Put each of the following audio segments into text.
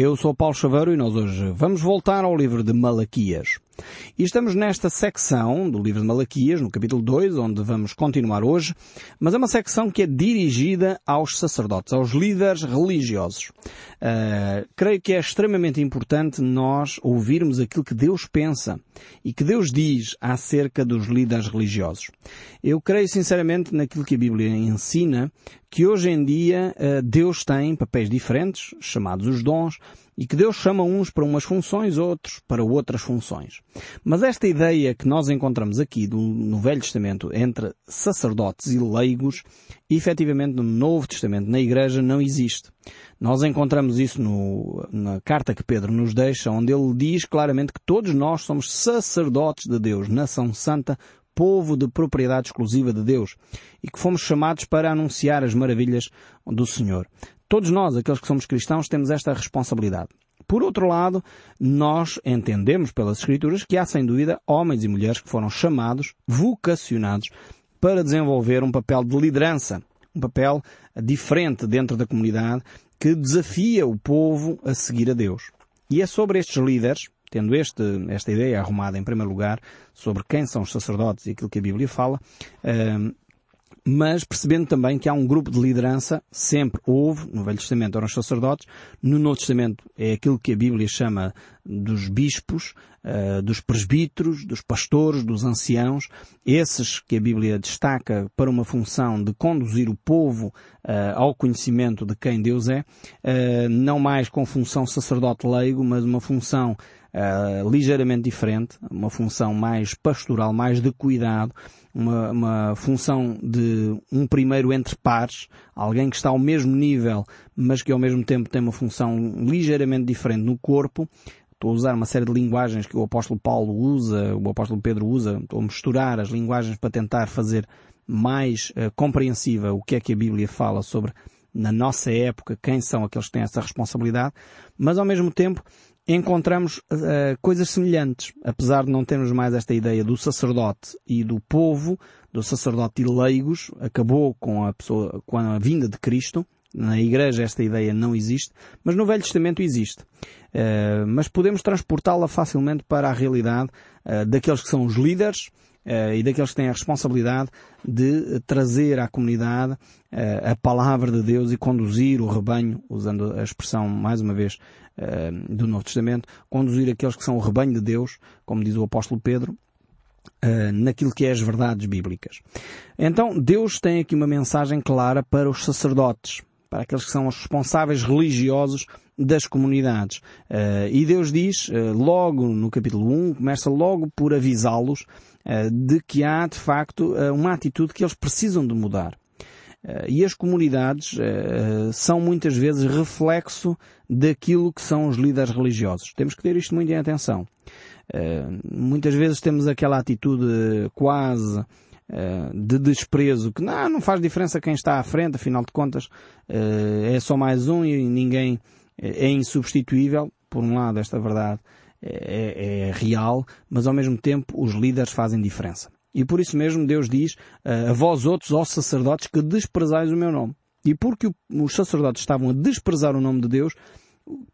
Eu sou Paulo Chaveiro e nós hoje vamos voltar ao livro de Malaquias. E estamos nesta secção do livro de Malaquias, no capítulo 2, onde vamos continuar hoje, mas é uma secção que é dirigida aos sacerdotes, aos líderes religiosos. Uh, creio que é extremamente importante nós ouvirmos aquilo que Deus pensa e que Deus diz acerca dos líderes religiosos. Eu creio sinceramente naquilo que a Bíblia ensina, que hoje em dia uh, Deus tem papéis diferentes, chamados os dons, e que Deus chama uns para umas funções, outros para outras funções. Mas esta ideia que nós encontramos aqui no Velho Testamento entre sacerdotes e leigos, efetivamente no Novo Testamento, na Igreja, não existe. Nós encontramos isso no, na carta que Pedro nos deixa, onde ele diz claramente que todos nós somos sacerdotes de Deus, nação santa, povo de propriedade exclusiva de Deus e que fomos chamados para anunciar as maravilhas do Senhor. Todos nós, aqueles que somos cristãos, temos esta responsabilidade. Por outro lado, nós entendemos pelas Escrituras que há sem dúvida homens e mulheres que foram chamados, vocacionados, para desenvolver um papel de liderança, um papel diferente dentro da comunidade que desafia o povo a seguir a Deus. E é sobre estes líderes, tendo este, esta ideia arrumada em primeiro lugar sobre quem são os sacerdotes e aquilo que a Bíblia fala, uh, mas percebendo também que há um grupo de liderança, sempre houve, no Velho Testamento eram os sacerdotes, no Novo Testamento é aquilo que a Bíblia chama dos bispos, uh, dos presbíteros, dos pastores, dos anciãos, esses que a Bíblia destaca para uma função de conduzir o povo uh, ao conhecimento de quem Deus é, uh, não mais com função sacerdote leigo, mas uma função uh, ligeiramente diferente, uma função mais pastoral, mais de cuidado, uma, uma função de um primeiro entre pares, alguém que está ao mesmo nível, mas que ao mesmo tempo tem uma função ligeiramente diferente no corpo, estou a usar uma série de linguagens que o apóstolo Paulo usa, o apóstolo Pedro usa, estou a misturar as linguagens para tentar fazer mais uh, compreensiva o que é que a Bíblia fala sobre na nossa época quem são aqueles que têm essa responsabilidade, mas ao mesmo tempo encontramos uh, coisas semelhantes, apesar de não termos mais esta ideia do sacerdote e do povo, do sacerdote e leigos, acabou com a pessoa, com a vinda de Cristo. Na Igreja esta ideia não existe, mas no Velho Testamento existe. Uh, mas podemos transportá-la facilmente para a realidade uh, daqueles que são os líderes, e daqueles que têm a responsabilidade de trazer à comunidade uh, a palavra de Deus e conduzir o rebanho, usando a expressão mais uma vez do Novo Testamento, conduzir aqueles que são o rebanho de Deus, como diz o apóstolo Pedro, naquilo que é as verdades bíblicas. Então, Deus tem aqui uma mensagem clara para os sacerdotes, para aqueles que são os responsáveis religiosos das comunidades. Uh, e Deus diz, uh, logo no capítulo 1, começa logo por avisá-los uh, de que há, de facto, uma atitude que eles precisam de mudar. E as comunidades são muitas vezes reflexo daquilo que são os líderes religiosos. Temos que ter isto muito em atenção. Muitas vezes temos aquela atitude quase de desprezo, que não, não faz diferença quem está à frente, afinal de contas é só mais um e ninguém é insubstituível, por um lado esta verdade é, é, é, real, mas ao mesmo tempo os líderes fazem diferença. E por isso mesmo Deus diz a vós outros, ó sacerdotes, que desprezais o meu nome. E porque os sacerdotes estavam a desprezar o nome de Deus,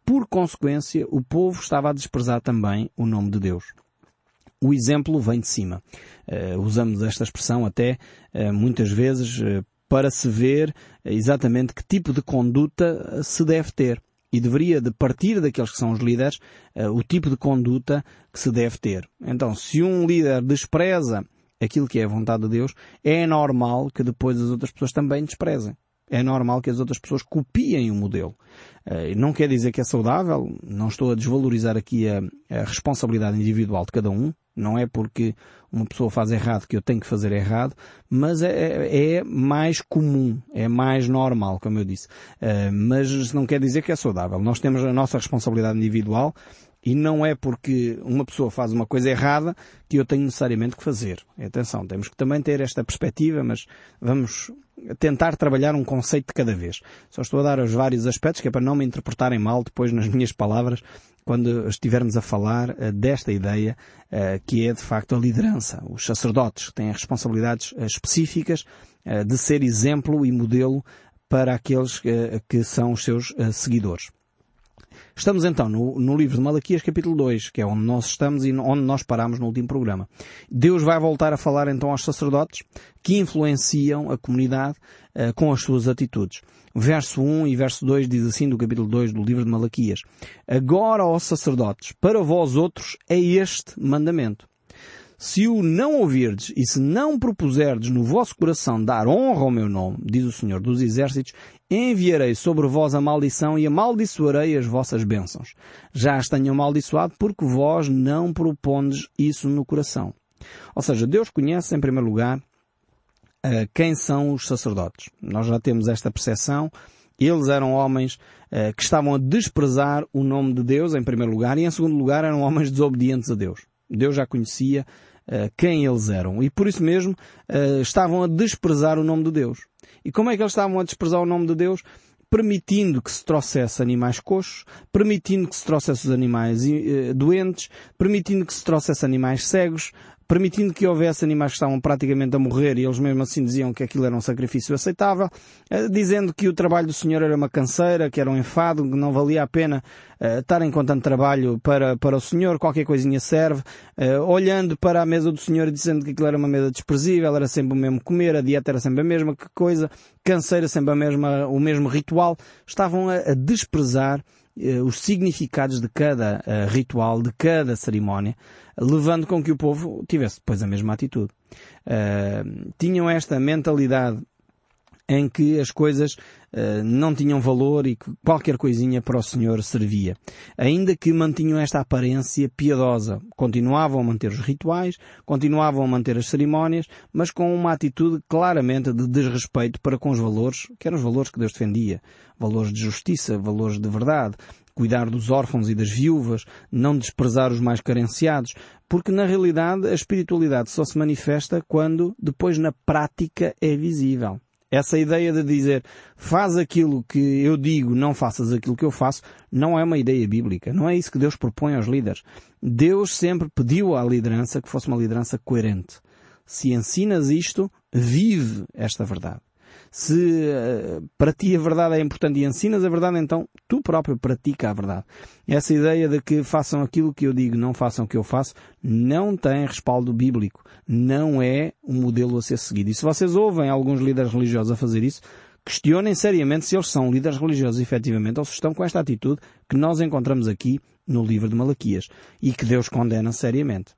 por consequência, o povo estava a desprezar também o nome de Deus. O exemplo vem de cima. Uh, usamos esta expressão até uh, muitas vezes uh, para se ver exatamente que tipo de conduta se deve ter e deveria de partir daqueles que são os líderes o tipo de conduta que se deve ter. Então, se um líder despreza aquilo que é a vontade de Deus, é normal que depois as outras pessoas também desprezem. É normal que as outras pessoas copiem o modelo. Não quer dizer que é saudável, não estou a desvalorizar aqui a, a responsabilidade individual de cada um, não é porque uma pessoa faz errado que eu tenho que fazer errado, mas é, é, é mais comum, é mais normal, como eu disse. Uh, mas não quer dizer que é saudável. Nós temos a nossa responsabilidade individual e não é porque uma pessoa faz uma coisa errada que eu tenho necessariamente que fazer. Atenção, temos que também ter esta perspectiva, mas vamos tentar trabalhar um conceito de cada vez. Só estou a dar os vários aspectos que é para não me interpretarem mal depois nas minhas palavras quando estivermos a falar uh, desta ideia uh, que é de facto a liderança. Os sacerdotes têm responsabilidades uh, específicas de ser exemplo e modelo para aqueles que são os seus seguidores. Estamos então no, no, livro de Malaquias capítulo 2, que é onde nós estamos e onde nós paramos no último programa. Deus vai voltar a falar então aos sacerdotes que influenciam a comunidade uh, com as suas atitudes. Verso 1 e verso 2 diz assim do capítulo 2 do livro de Malaquias. Agora, ó sacerdotes, para vós outros é este mandamento. Se o não ouvirdes e se não propuserdes no vosso coração dar honra ao meu nome, diz o Senhor dos Exércitos, enviarei sobre vós a maldição e amaldiçoarei as vossas bênçãos. Já as tenho amaldiçoado porque vós não propondes isso no coração. Ou seja, Deus conhece em primeiro lugar eh, quem são os sacerdotes. Nós já temos esta percepção. Eles eram homens uh, que estavam a desprezar o nome de Deus em primeiro lugar e em segundo lugar eram homens desobedientes a Deus. Deus já conhecia uh, quem eles eram e por isso mesmo uh, estavam a desprezar o nome de Deus. E como é que eles estavam a desprezar o nome de Deus? Permitindo que se trouxesse animais coxos, permitindo que se trouxesse os animais uh, doentes, permitindo que se trouxesse animais cegos, permitindo que houvesse animais que estavam praticamente a morrer e eles mesmo assim diziam que aquilo era um sacrifício aceitável, eh, dizendo que o trabalho do Senhor era uma canseira, que era um enfado, que não valia a pena uh, estarem com tanto trabalho para, para o Senhor, qualquer coisinha serve, uh, olhando para a mesa do Senhor dizendo que aquilo era uma mesa desprezível, era sempre o mesmo comer, a dieta era sempre a mesma que coisa, canseira sempre a mesma, o mesmo ritual, estavam a, desprezar os significados de cada ritual, de cada cerimónia, levando com que o povo tivesse depois a mesma atitude. Uh, tinham esta mentalidade em que as coisas uh, não tinham valor e que qualquer coisinha para o Senhor servia. Ainda que mantinham esta aparência piedosa. Continuavam a manter os rituais, continuavam a manter as cerimónias, mas com uma atitude claramente de desrespeito para com os valores, que eram os valores que Deus defendia. Valores de justiça, valores de verdade, cuidar dos órfãos e das viúvas, não desprezar os mais carenciados, porque na realidade a espiritualidade só se manifesta quando depois na prática é visível. Essa ideia de dizer faz aquilo que eu digo, não faças aquilo que eu faço, não é uma ideia bíblica. Não é isso que Deus propõe aos líderes. Deus sempre pediu à liderança que fosse uma liderança coerente. Se ensinas isto, vive esta verdade. Se uh, para ti a verdade é importante e ensinas a verdade, então tu próprio pratica a verdade. Essa ideia de que façam aquilo que eu digo, não façam o que eu faço, não tem respaldo bíblico. Não é um modelo a ser seguido. E se vocês ouvem alguns líderes religiosos a fazer isso, questionem seriamente se eles são líderes religiosos efetivamente ou se estão com esta atitude que nós encontramos aqui no livro de Malaquias e que Deus condena seriamente.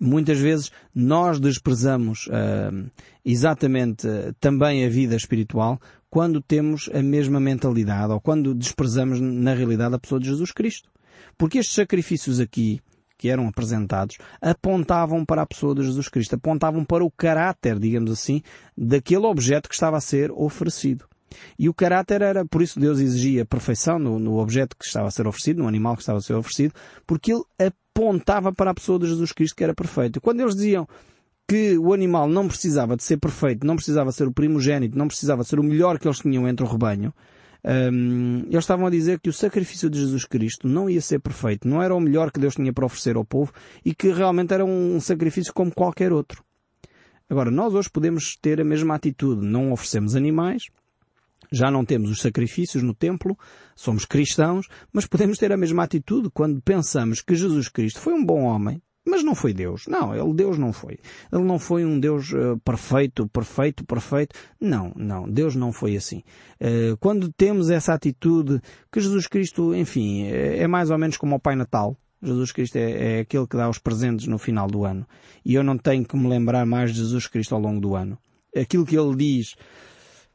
Muitas vezes nós desprezamos uh, exatamente uh, também a vida espiritual quando temos a mesma mentalidade ou quando desprezamos na realidade a pessoa de Jesus Cristo. Porque estes sacrifícios aqui que eram apresentados apontavam para a pessoa de Jesus Cristo, apontavam para o caráter, digamos assim, daquele objeto que estava a ser oferecido. E o caráter era, por isso Deus exigia perfeição no, no, objeto que estava a ser oferecido, no animal que estava a ser oferecido, porque ele apontava para a pessoa de Jesus Cristo que era perfeito. Quando eles diziam que o animal não precisava de ser perfeito, não precisava ser o primogênito, não precisava ser o melhor que eles tinham entre o rebanho, um, eles estavam a dizer que o sacrifício de Jesus Cristo não ia ser perfeito, não era o melhor que Deus tinha para oferecer ao povo e que realmente era um sacrifício como qualquer outro. Agora, nós hoje podemos ter a mesma atitude, não oferecemos animais, já não temos os sacrifícios no templo, somos cristãos, mas podemos ter a mesma atitude quando pensamos que Jesus Cristo foi um bom homem, mas não foi Deus. Não, ele Deus não foi. Ele não foi um Deus uh, perfeito, perfeito, perfeito. Não, não, Deus não foi assim. Uh, quando temos essa atitude que Jesus Cristo, enfim, é, é mais ou menos como o Pai Natal. Jesus Cristo é, é aquele que dá os presentes no final do ano. E eu não tenho que me lembrar mais de Jesus Cristo ao longo do ano. Aquilo que ele diz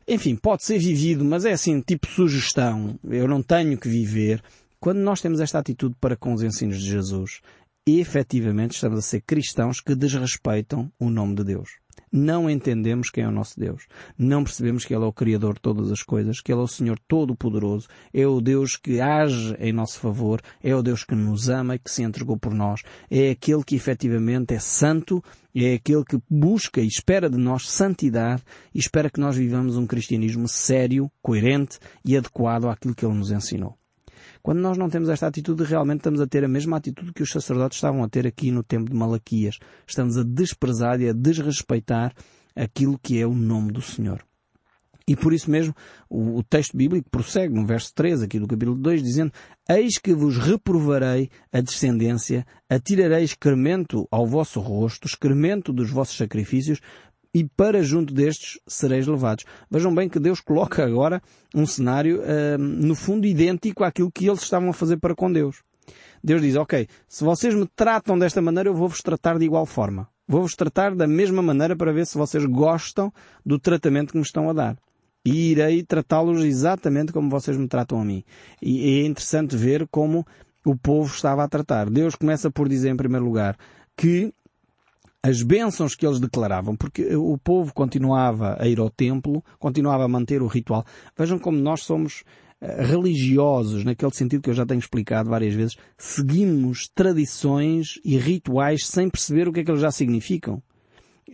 enfim, pode ser vivido, mas é assim, tipo sugestão. Eu não tenho que viver. Quando nós temos esta atitude para com os ensinos de Jesus, efetivamente estamos a ser cristãos que desrespeitam o nome de Deus não entendemos quem é o nosso Deus. Não percebemos que Ele é o Criador de todas as coisas, que Ele é o Senhor Todo-Poderoso, é o Deus que age em nosso favor, é o Deus que nos ama e que se entregou por nós, é aquele que efetivamente é santo, é aquele que busca e espera de nós santidade e espera que nós vivamos um cristianismo sério, coerente e adequado àquilo que Ele nos ensinou. Quando nós não temos esta atitude, realmente estamos a ter a mesma atitude que os sacerdotes estavam a ter aqui no tempo de Malaquias. Estamos a desprezar e a desrespeitar aquilo que é o nome do Senhor. E por isso mesmo o, texto bíblico prossegue no verso 13 aqui do capítulo 2 dizendo Eis que vos reprovarei a descendência, atirarei excremento ao vosso rosto, excremento dos vossos sacrifícios, e para junto destes sereis levados. Vejam bem que Deus coloca agora um cenário, uh, no fundo, idêntico àquilo que eles estavam a fazer para com Deus. Deus diz, ok, se vocês me tratam desta maneira, eu vou-vos tratar de igual forma. Vou-vos tratar da mesma maneira para ver se vocês gostam do tratamento que me estão a dar. E irei tratá-los exatamente como vocês me tratam a mim. E é interessante ver como o povo estava a tratar. Deus começa por dizer, em primeiro lugar, que as bênçãos que eles declaravam, porque o povo continuava a ir ao templo, continuava a manter o ritual. Vejam como nós somos eh, religiosos, naquele sentido que eu já tenho explicado várias vezes, seguimos tradições e rituais sem perceber o que é que eles já significam.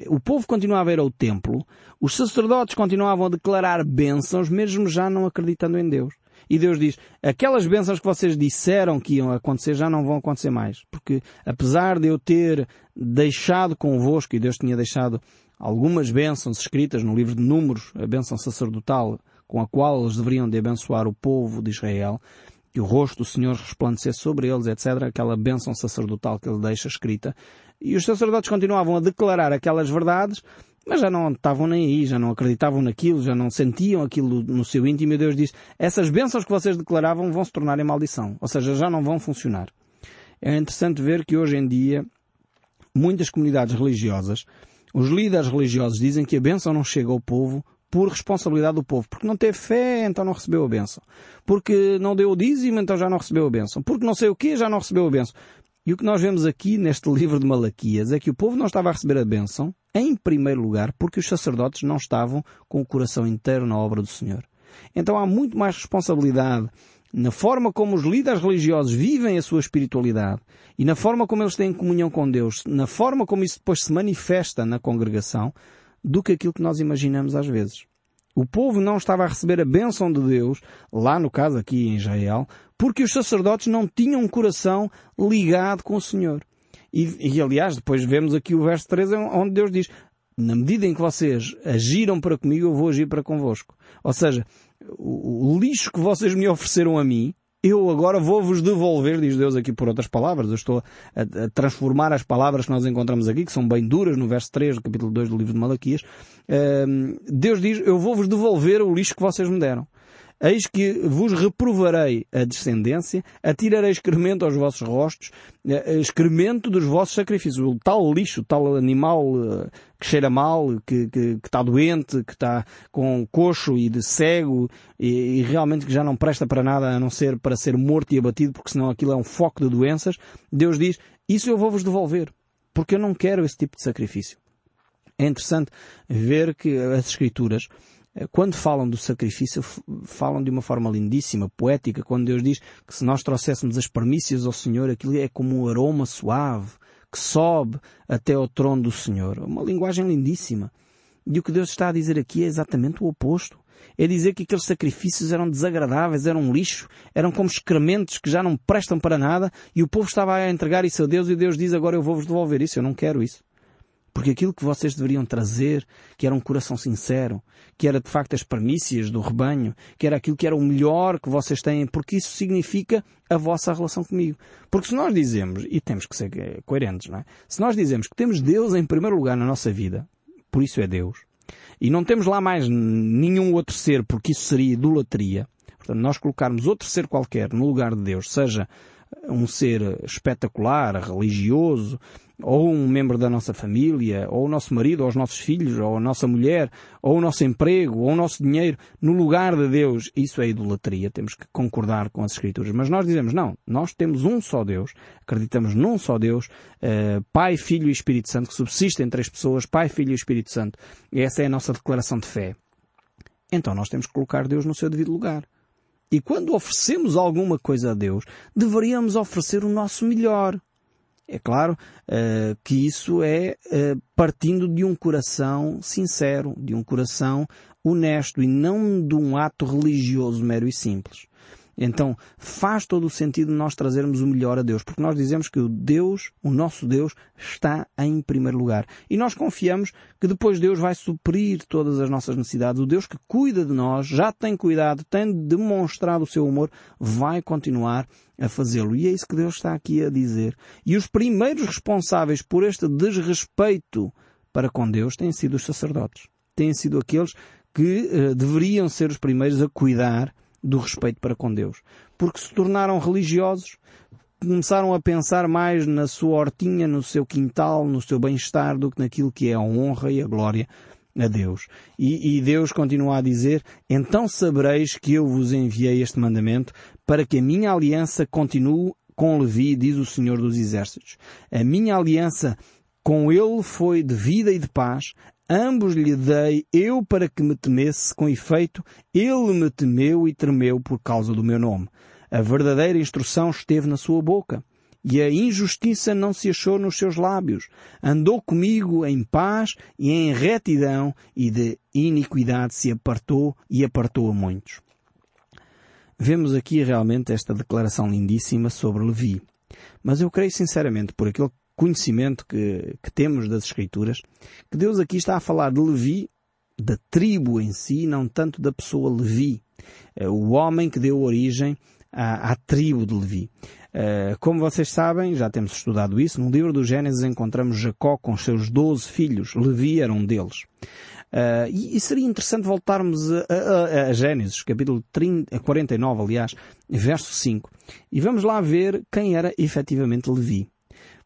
O povo continuava a ir ao templo, os sacerdotes continuavam a declarar bênçãos, mesmo já não acreditando em Deus. E Deus diz, aquelas bênçãos que vocês disseram que iam acontecer já não vão acontecer mais. Porque apesar de eu ter deixado convosco, e Deus tinha deixado algumas bênçãos escritas no livro de Números, a bênção sacerdotal com a qual eles deveriam de abençoar o povo de Israel, que o rosto do Senhor resplandecesse sobre eles, etc., aquela bênção sacerdotal que ele deixa escrita. E os sacerdotes continuavam a declarar aquelas verdades, mas já não estavam nem aí, já não acreditavam naquilo, já não sentiam aquilo no seu íntimo e Deus diz, essas bênçãos que vocês declaravam vão se tornar em maldição, ou seja, já não vão funcionar. É interessante ver que hoje em dia muitas comunidades religiosas, os líderes religiosos dizem que a bênção não chega ao povo por responsabilidade do povo. Porque não teve fé, então não recebeu a bênção. Porque não deu o dízimo, então já não recebeu a bênção. Porque não sei o quê, já não recebeu a bênção. E o que nós vemos aqui neste livro de Malaquias é que o povo não estava a receber a bênção, em primeiro lugar, porque os sacerdotes não estavam com o coração inteiro na obra do Senhor. Então há muito mais responsabilidade na forma como os líderes religiosos vivem a sua espiritualidade e na forma como eles têm comunhão com Deus, na forma como isso depois se manifesta na congregação, do que aquilo que nós imaginamos às vezes. O povo não estava a receber a bênção de Deus, lá no caso aqui em Israel, porque os sacerdotes não tinham um coração ligado com o Senhor. E, e aliás, depois vemos aqui o verso 13 onde Deus diz, na medida em que vocês agiram para comigo, eu vou agir para convosco. Ou seja, o, o lixo que vocês me ofereceram a mim, eu agora vou-vos devolver, diz Deus aqui por outras palavras. Eu estou a, a, transformar as palavras que nós encontramos aqui, que são bem duras, no verso 3 do capítulo 2 do livro de Malaquias. Uh, Deus diz, eu vou-vos devolver o lixo que vocês me deram. Eis que vos reprovarei a descendência, atirarei excremento aos vossos rostos, eh, excremento dos vossos sacrifícios. O tal lixo, tal animal eh, que cheira mal, que, que, que está doente, que está com coxo e de cego e, e, realmente que já não presta para nada a não ser para ser morto e abatido, porque senão aquilo é um foco de doenças. Deus diz, isso eu vou vos devolver, porque eu não quero esse tipo de sacrifício. É interessante ver que as Escrituras eh, quando falam do sacrifício, falam de uma forma lindíssima, poética, quando Deus diz que se nós trouxéssemos as permícias ao Senhor, aquilo é como um aroma suave que sobe até ao trono do Senhor. Uma linguagem lindíssima. E o que Deus está a dizer aqui é exatamente o oposto. É dizer que aqueles sacrifícios eram desagradáveis, eram lixo, eram como excrementos que já não prestam para nada e o povo estava a entregar isso a Deus e Deus diz agora eu vou-vos devolver isso, eu não quero isso. Porque aquilo que vocês deveriam trazer, que era um coração sincero, que era de facto as premissas do rebanho, que era aquilo que era o melhor que vocês têm, porque isso significa a vossa relação comigo. Porque se nós dizemos, e temos que ser coerentes, não é? Se nós dizemos que temos Deus em primeiro lugar na nossa vida, por isso é Deus, e não temos lá mais nenhum outro ser, porque isso seria idolatria, portanto, nós colocarmos outro ser qualquer no lugar de Deus, seja um ser espetacular, religioso, ou um membro da nossa família, ou o nosso marido, ou os nossos filhos, ou a nossa mulher, ou o nosso emprego, ou o nosso dinheiro, no lugar de Deus, isso é idolatria, temos que concordar com as Escrituras. Mas nós dizemos, não, nós temos um só Deus, acreditamos num só Deus, uh, Pai, Filho e Espírito Santo, que subsiste em três pessoas, Pai, Filho e Espírito Santo. E essa é a nossa declaração de fé. Então nós temos que colocar Deus no seu devido lugar. E quando oferecemos alguma coisa a Deus, deveríamos oferecer o nosso melhor. É claro uh, que isso é uh, partindo de um coração sincero, de um coração honesto e não de um ato religioso mero e simples. Então faz todo o sentido nós trazermos o melhor a Deus, porque nós dizemos que o Deus, o nosso Deus, está em primeiro lugar. E nós confiamos que depois Deus vai suprir todas as nossas necessidades. O Deus que cuida de nós, já tem cuidado, tem demonstrado o seu amor, vai continuar a fazê-lo. E é isso que Deus está aqui a dizer. E os primeiros responsáveis por este desrespeito para com Deus têm sido os sacerdotes. Têm sido aqueles que uh, deveriam ser os primeiros a cuidar do respeito para com Deus. Porque se tornaram religiosos, começaram a pensar mais na sua hortinha, no seu quintal, no seu bem-estar, do que naquilo que é a honra e a glória a Deus. E, e, Deus continua a dizer, então sabereis que eu vos enviei este mandamento para que a minha aliança continue com Levi, diz o Senhor dos Exércitos. A minha aliança com ele foi de vida e de paz, Ambos lhe dei eu para que me temesse, com efeito, ele me temeu e tremeu por causa do meu nome. A verdadeira instrução esteve na sua boca, e a injustiça não se achou nos seus lábios. Andou comigo em paz e em retidão, e de iniquidade se apartou e apartou a muitos. Vemos aqui realmente esta declaração lindíssima sobre Levi. Mas eu creio sinceramente, por aquilo conhecimento que, que temos das Escrituras, que Deus aqui está a falar de Levi, da tribo em si, não tanto da pessoa Levi, eh, o homem que deu origem à, à tribo de Levi. Eh, como vocês sabem, já temos estudado isso, no livro do Gênesis encontramos Jacó com os seus doze filhos, Levi era um deles. Uh, e, e, seria interessante voltarmos a, a, a Gênesis, capítulo 30, 49, aliás, verso 5, e vamos lá ver quem era efetivamente Levi.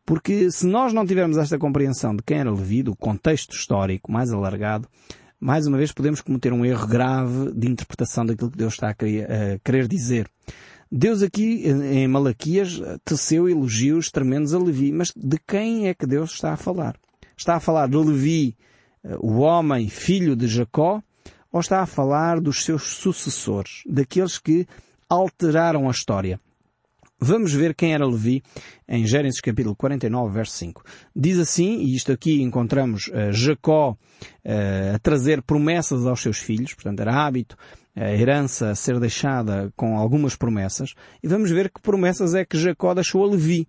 Porque se nós não tivermos esta compreensão de quem era Levi, do contexto histórico mais alargado, mais uma vez podemos cometer um erro grave de interpretação daquilo que Deus está a querer, dizer. Deus aqui, em Malaquias, teceu elogios tremendos a Levi. Mas de quem é que Deus está a falar? Está a falar de Levi, o homem filho de Jacó, ou está a falar dos seus sucessores, daqueles que alteraram a história? Vamos ver quem era Levi em Gênesis capítulo 49, verso 5. Diz assim, e isto aqui encontramos uh, Jacó uh, a trazer promessas aos seus filhos, portanto era hábito a herança a ser deixada com algumas promessas, e vamos ver que promessas é que Jacó deixou a Levi.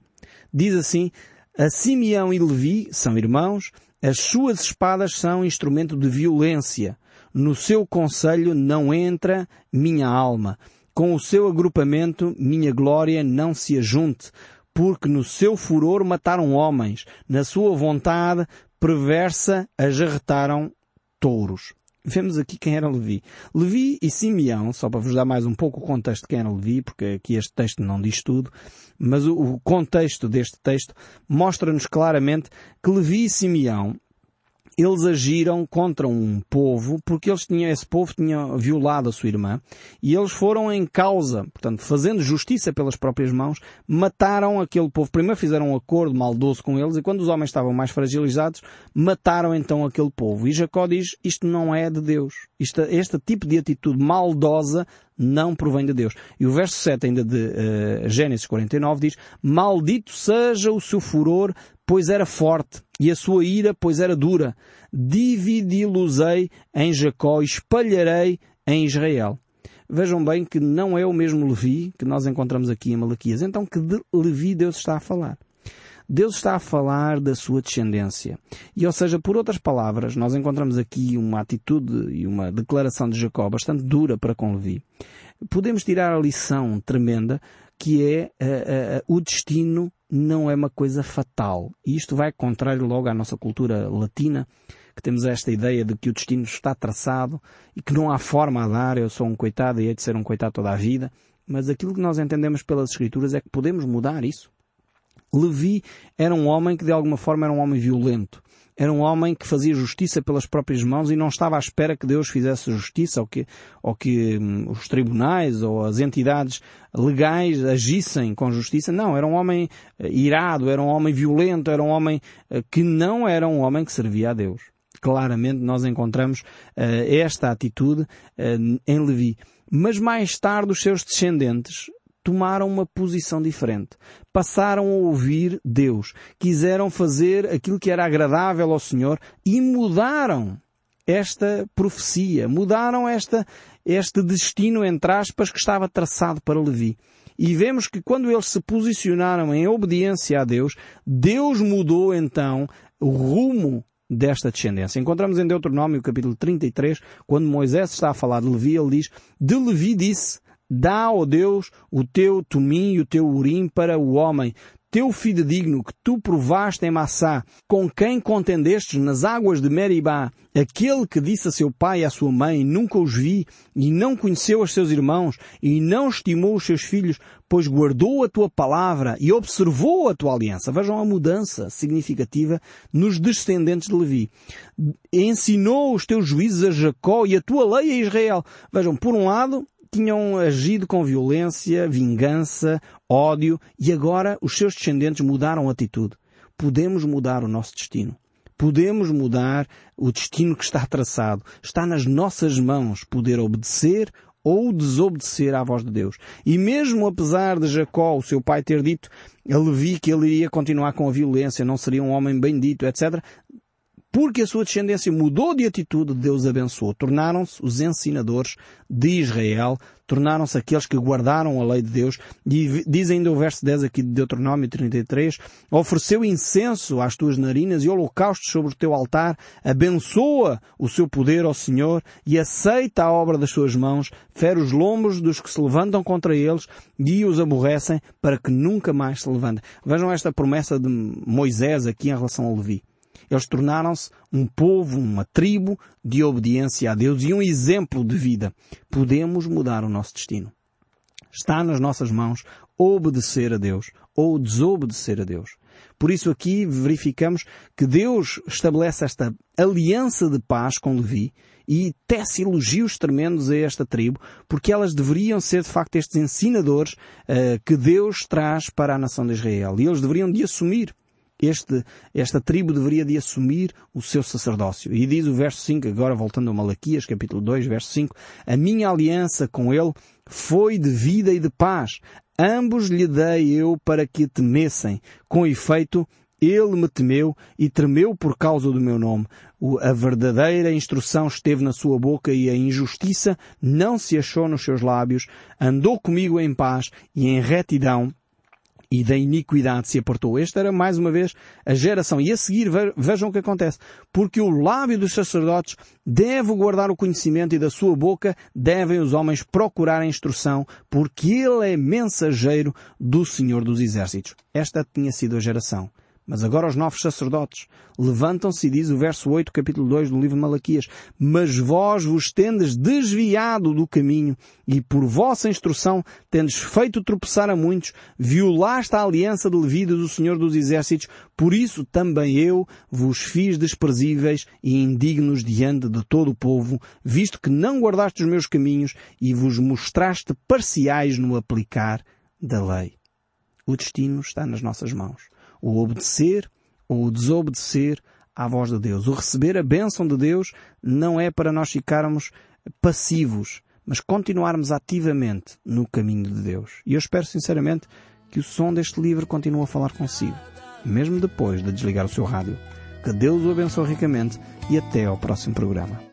Diz assim, a Simeão e Levi são irmãos, as suas espadas são instrumento de violência. No seu conselho não entra minha alma com o seu agrupamento minha glória não se ajunte, porque no seu furor mataram homens, na sua vontade perversa ajarretaram touros. Vemos aqui quem era Levi. Levi e Simeão, só para vos dar mais um pouco o contexto de quem era Levi, porque aqui este texto não diz tudo, mas o, contexto deste texto mostra-nos claramente que Levi e Simeão eles agiram contra um povo porque eles tinham, esse povo tinha violado a sua irmã e eles foram em causa, portanto, fazendo justiça pelas próprias mãos, mataram aquele povo. Primeiro fizeram um acordo maldoso com eles e quando os homens estavam mais fragilizados, mataram então aquele povo. E Jacó diz, isto não é de Deus. Isto, este tipo de atitude maldosa não provém de Deus. E o verso 7 ainda de uh, Gênesis 49 diz, Maldito seja o seu furor, pois era forte, e a sua ira, pois era dura. Dividi-los-ei em Jacó e espalharei em Israel. Vejam bem que não é o mesmo Levi que nós encontramos aqui em Malaquias. Então que de Levi Deus está a falar? Deus está a falar da sua descendência. E, ou seja, por outras palavras, nós encontramos aqui uma atitude e uma declaração de Jacó bastante dura para com Levi. Podemos tirar a lição tremenda que é uh, uh, o destino não é uma coisa fatal. E isto vai contrário logo à nossa cultura latina, que temos esta ideia de que o destino está traçado e que não há forma a dar, eu sou um coitado e hei de ser um coitado toda a vida. Mas aquilo que nós entendemos pelas Escrituras é que podemos mudar isso. Levi era um homem que de alguma forma era um homem violento. Era um homem que fazia justiça pelas próprias mãos e não estava à espera que Deus fizesse justiça ou que, ou que hum, os tribunais ou as entidades legais agissem com justiça. Não, era um homem uh, irado, era um homem violento, era um homem uh, que não era um homem que servia a Deus. Claramente nós encontramos uh, esta atitude em Levi. Mas mais tarde os seus descendentes tomaram uma posição diferente. Passaram a ouvir Deus. Quiseram fazer aquilo que era agradável ao Senhor e mudaram esta profecia, mudaram esta, este destino, entre aspas, que estava traçado para Levi. E vemos que quando eles se posicionaram em obediência a Deus, Deus mudou então o rumo desta descendência. Encontramos em Deuteronômio capítulo 33, quando Moisés está a falar de Levi, ele diz, de Levi disse, dá, ó Deus, o teu tumim e o teu urim para o homem, teu fidedigno que tu provaste em Massá, com quem contendestes nas águas de Meribá, aquele que disse a seu pai e à sua mãe, nunca os vi, e não conheceu os seus irmãos, e não estimou os seus filhos, pois guardou a tua palavra e observou a tua aliança. Vejam a mudança significativa nos descendentes de Levi. Ensinou os teus juízes a Jacó e a tua lei a Israel. Vejam, por um lado, tinham agido com violência, vingança, ódio e agora os seus descendentes mudaram atitude. Podemos mudar o nosso destino. Podemos mudar o destino que está traçado. Está nas nossas mãos poder obedecer ou desobedecer à voz de Deus. E mesmo apesar de Jacó, o seu pai, ter dito a Levi que ele iria continuar com a violência, não seria um homem bendito, etc., porque a sua descendência mudou de atitude, Deus abençoou. Tornaram-se os ensinadores de Israel, tornaram-se aqueles que guardaram a lei de Deus. E diz ainda o verso 10 aqui de Deuteronômio 33, ofereceu incenso às tuas narinas e holocaustos sobre o teu altar, abençoa o seu poder ao Senhor e aceita a obra das suas mãos, fere os lombos dos que se levantam contra eles e os aborrecem para que nunca mais se levantem. Vejam esta promessa de Moisés aqui em relação a Levi. Eles tornaram-se um povo, uma tribo de obediência a Deus e um exemplo de vida. Podemos mudar o nosso destino. Está nas nossas mãos obedecer a Deus ou desobedecer a Deus. Por isso aqui verificamos que Deus estabelece esta aliança de paz com Levi e tece elogios tremendos a esta tribo, porque elas deveriam ser de facto estes ensinadores uh, que Deus traz para a nação de Israel. E eles deveriam de assumir este, esta tribo deveria de assumir o seu sacerdócio. E diz o verso 5, agora voltando a Malaquias, capítulo 2, verso 5, a minha aliança com ele foi de vida e de paz. Ambos lhe dei eu para que temessem. Com efeito, ele me temeu e tremeu por causa do meu nome. A verdadeira instrução esteve na sua boca e a injustiça não se achou nos seus lábios. Andou comigo em paz e em retidão e da iniquidade se apartou. Esta era mais uma vez a geração. E a seguir vejam o que acontece. Porque o lábio dos sacerdotes deve guardar o conhecimento e da sua boca devem os homens procurar a instrução, porque ele é mensageiro do Senhor dos Exércitos. Esta tinha sido a geração. Mas agora os novos sacerdotes levantam-se e diz o verso 8, capítulo 2 do livro de Malaquias, Mas vós vos tendes desviado do caminho e por vossa instrução tendes feito tropeçar a muitos, violaste a aliança de Levi do Senhor dos Exércitos, por isso também eu vos fiz desprezíveis e indignos diante de todo o povo, visto que não guardaste os meus caminhos e vos mostraste parciais no aplicar da lei. O destino está nas nossas mãos o obedecer ou o desobedecer à voz de Deus. O receber a bênção de Deus não é para nós ficarmos passivos, mas continuarmos ativamente no caminho de Deus. E eu espero sinceramente que o som deste livro continue a falar consigo, mesmo depois de desligar o seu rádio. Que Deus o abençoe ricamente e até ao próximo programa.